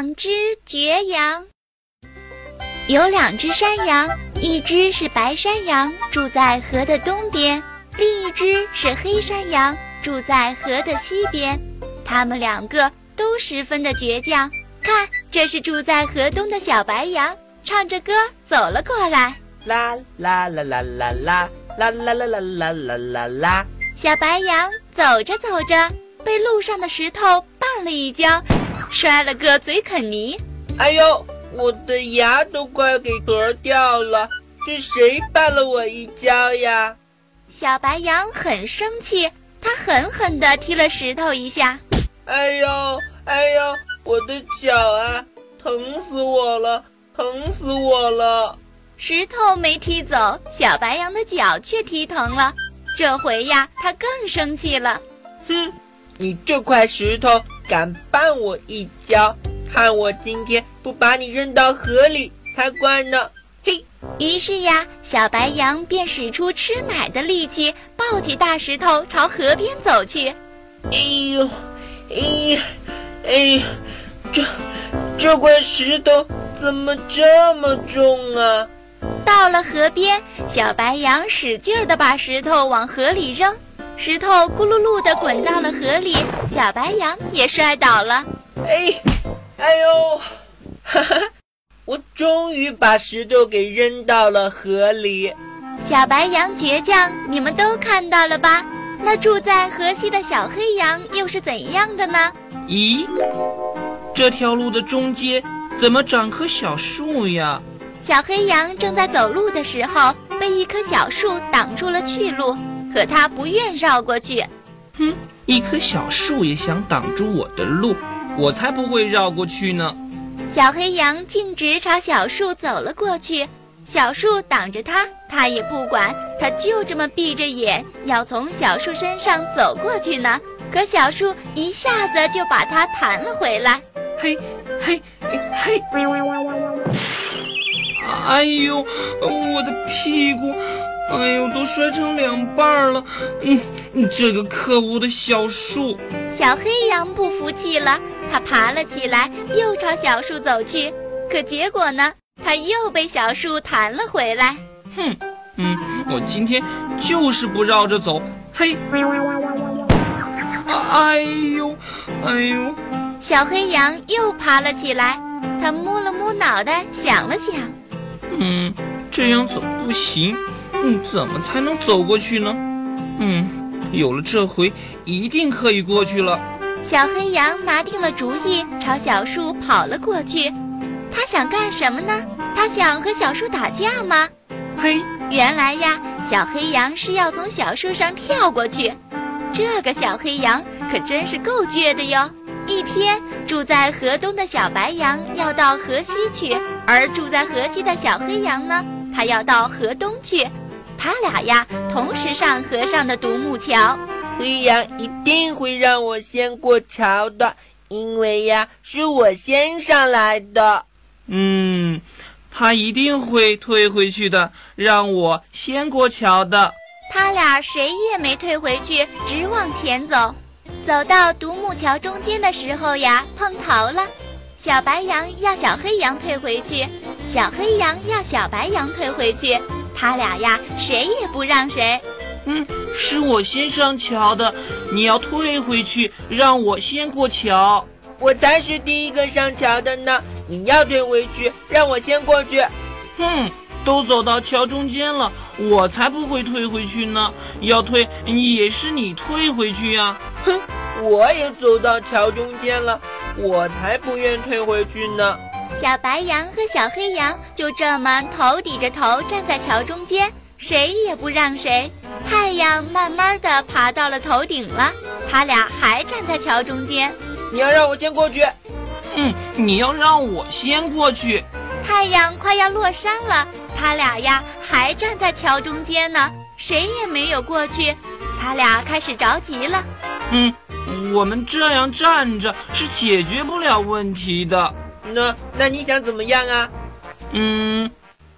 两只绝羊。有两只山羊，一只是白山羊，住在河的东边；另一只是黑山羊，住在河的西边。它们两个都十分的倔强。看，这是住在河东的小白羊，唱着歌走了过来。啦啦啦啦啦啦啦啦啦啦啦啦啦啦！小白羊走着走着，被路上的石头绊了一跤，摔了个嘴啃泥。哎呦！我的牙都快给磕掉了，是谁绊了我一跤呀？小白羊很生气，它狠狠地踢了石头一下。哎呦，哎呦，我的脚啊，疼死我了，疼死我了！石头没踢走，小白羊的脚却踢疼了。这回呀，它更生气了。哼，你这块石头敢绊我一跤！看我今天不把你扔到河里才怪呢！嘿，于是呀，小白羊便使出吃奶的力气，抱起大石头朝河边走去。哎呦，哎呀，哎呀，这这块石头怎么这么重啊？到了河边，小白羊使劲儿地把石头往河里扔，石头咕噜噜地滚到了河里，小白羊也摔倒了。哎。哎呦，哈哈！我终于把石头给扔到了河里。小白羊倔强，你们都看到了吧？那住在河西的小黑羊又是怎样的呢？咦，这条路的中间怎么长棵小树呀？小黑羊正在走路的时候，被一棵小树挡住了去路，可他不愿绕过去。哼，一棵小树也想挡住我的路。我才不会绕过去呢！小黑羊径直朝小树走了过去，小树挡着它，它也不管，它就这么闭着眼要从小树身上走过去呢。可小树一下子就把它弹了回来，嘿，嘿，嘿！哎呦，我的屁股！哎呦，都摔成两半了！嗯，这个可恶的小树！小黑羊不服气了。它爬了起来，又朝小树走去，可结果呢？它又被小树弹了回来。哼，嗯，我今天就是不绕着走。嘿，哎呦，哎呦！小黑羊又爬了起来，它摸了摸脑袋，想了想，嗯，这样走不行。嗯，怎么才能走过去呢？嗯，有了这回，一定可以过去了。小黑羊拿定了主意，朝小树跑了过去。他想干什么呢？他想和小树打架吗？嘿，原来呀，小黑羊是要从小树上跳过去。这个小黑羊可真是够倔的哟！一天，住在河东的小白羊要到河西去，而住在河西的小黑羊呢，它要到河东去。他俩呀，同时上河上的独木桥。黑羊一定会让我先过桥的，因为呀，是我先上来的。嗯，他一定会退回去的，让我先过桥的。他俩谁也没退回去，直往前走。走到独木桥中间的时候呀，碰头了。小白羊要小黑羊退回去，小黑羊要小白羊退回去。他俩呀，谁也不让谁。嗯，是我先上桥的，你要退回去，让我先过桥。我才是第一个上桥的呢，你要退回去，让我先过去。哼，都走到桥中间了，我才不会退回去呢。要退也是你退回去呀。哼，我也走到桥中间了，我才不愿退回去呢。小白羊和小黑羊就这么头抵着头站在桥中间。谁也不让谁，太阳慢慢的爬到了头顶了，他俩还站在桥中间。你要让我先过去？嗯，你要让我先过去。太阳快要落山了，他俩呀还站在桥中间呢，谁也没有过去，他俩开始着急了。嗯，我们这样站着是解决不了问题的。那那你想怎么样啊？嗯，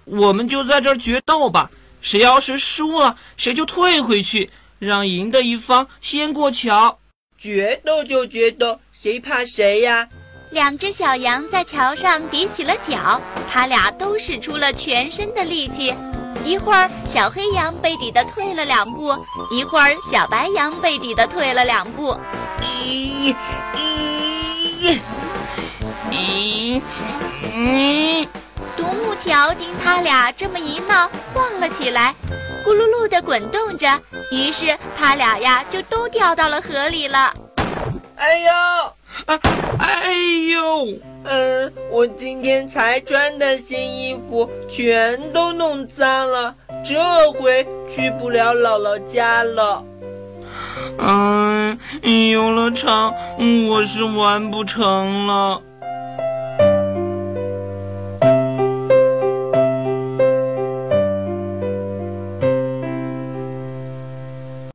我们就在这儿决斗吧。谁要是输了，谁就退回去，让赢的一方先过桥。决斗就决斗，谁怕谁呀？两只小羊在桥上比起了脚，它俩都使出了全身的力气。一会儿，小黑羊被抵得退了两步；一会儿，小白羊被抵得退了两步。咦咦咦咦！独木桥经他俩这么一闹，晃了起来，咕噜噜的滚动着。于是他俩呀，就都掉到了河里了。哎呦！啊！哎呦！嗯，我今天才穿的新衣服全都弄脏了，这回去不了姥姥家了。嗯，游乐场我是玩不成了。